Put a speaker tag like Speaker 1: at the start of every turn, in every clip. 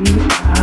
Speaker 1: We are.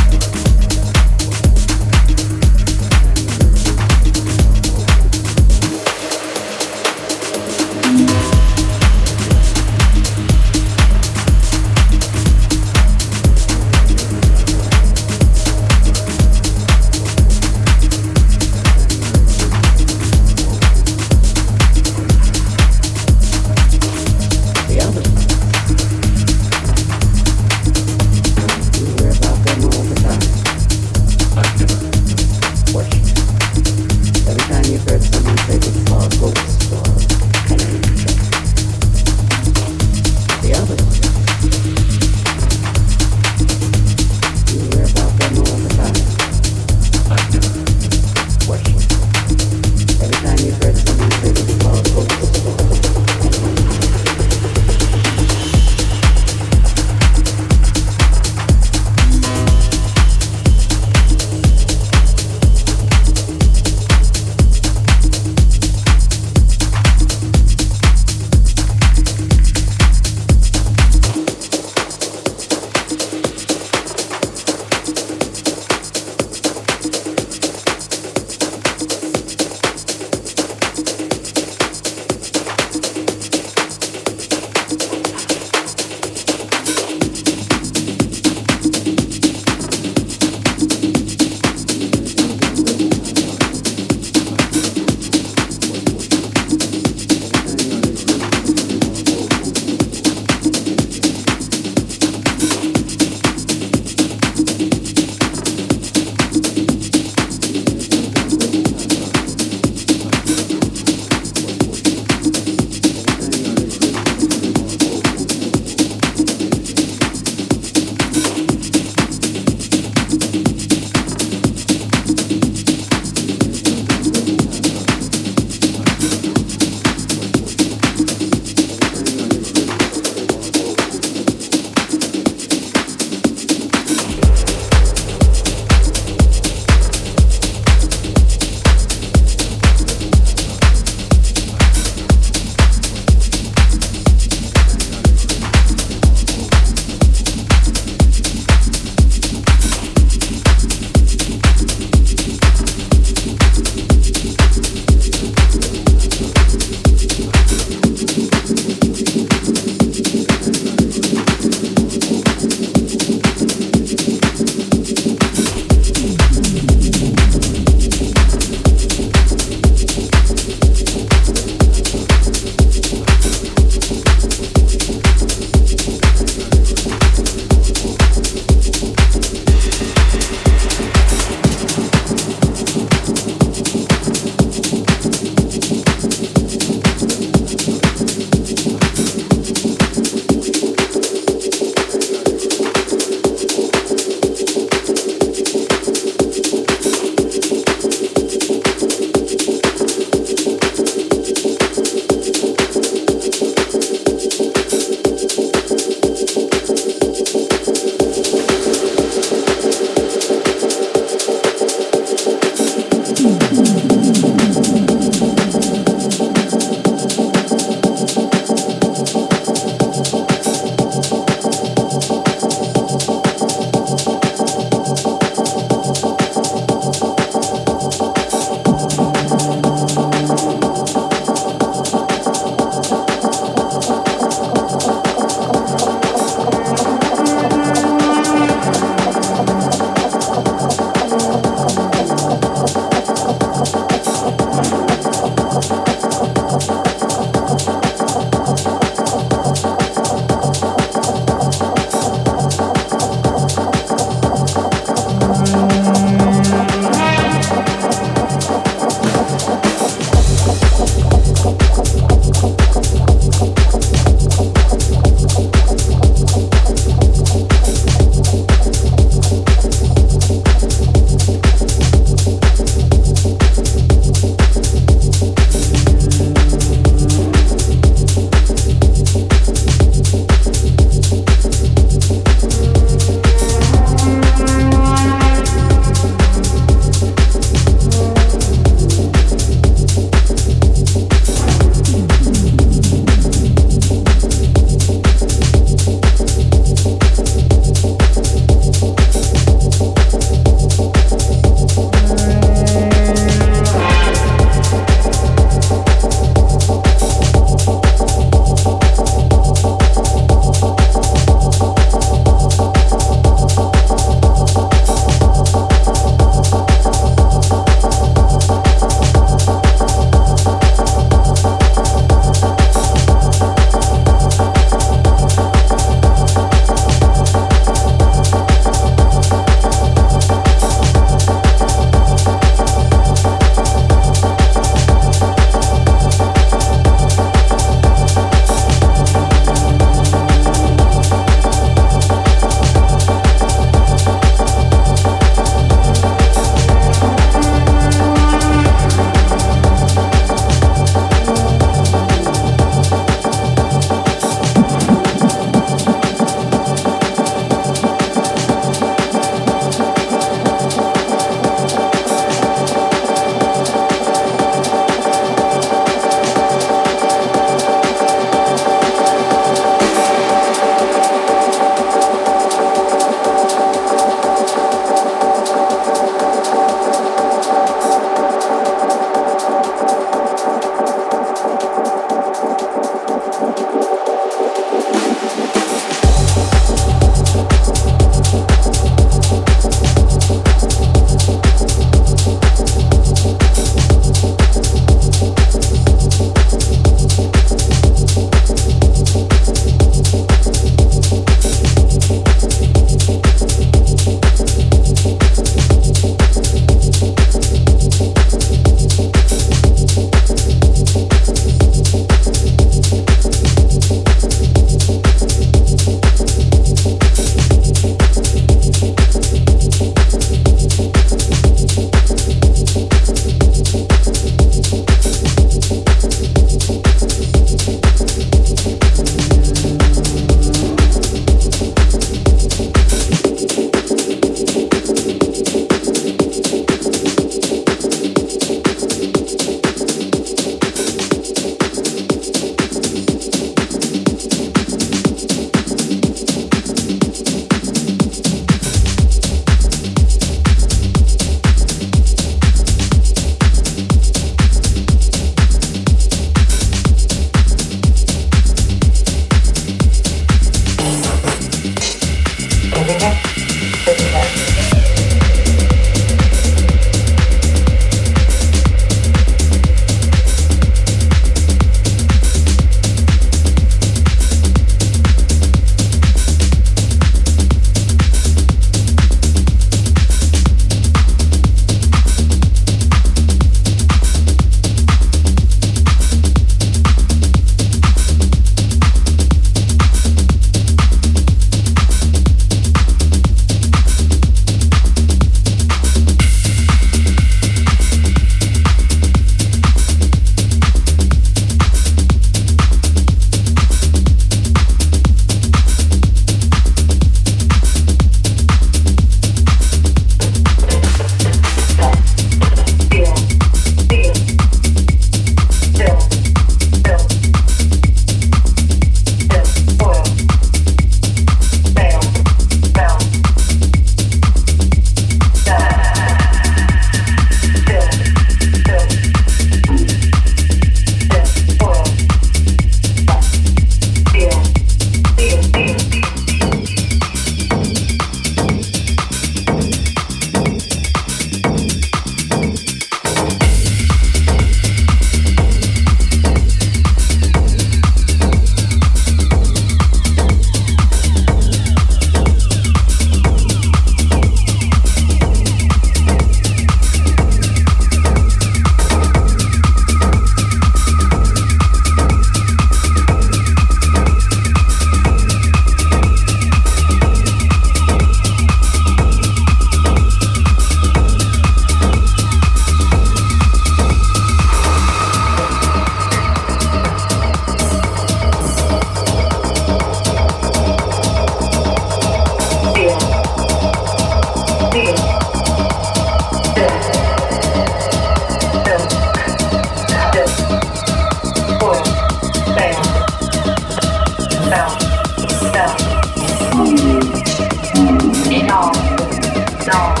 Speaker 1: long.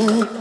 Speaker 1: Ooh. Mm-hmm.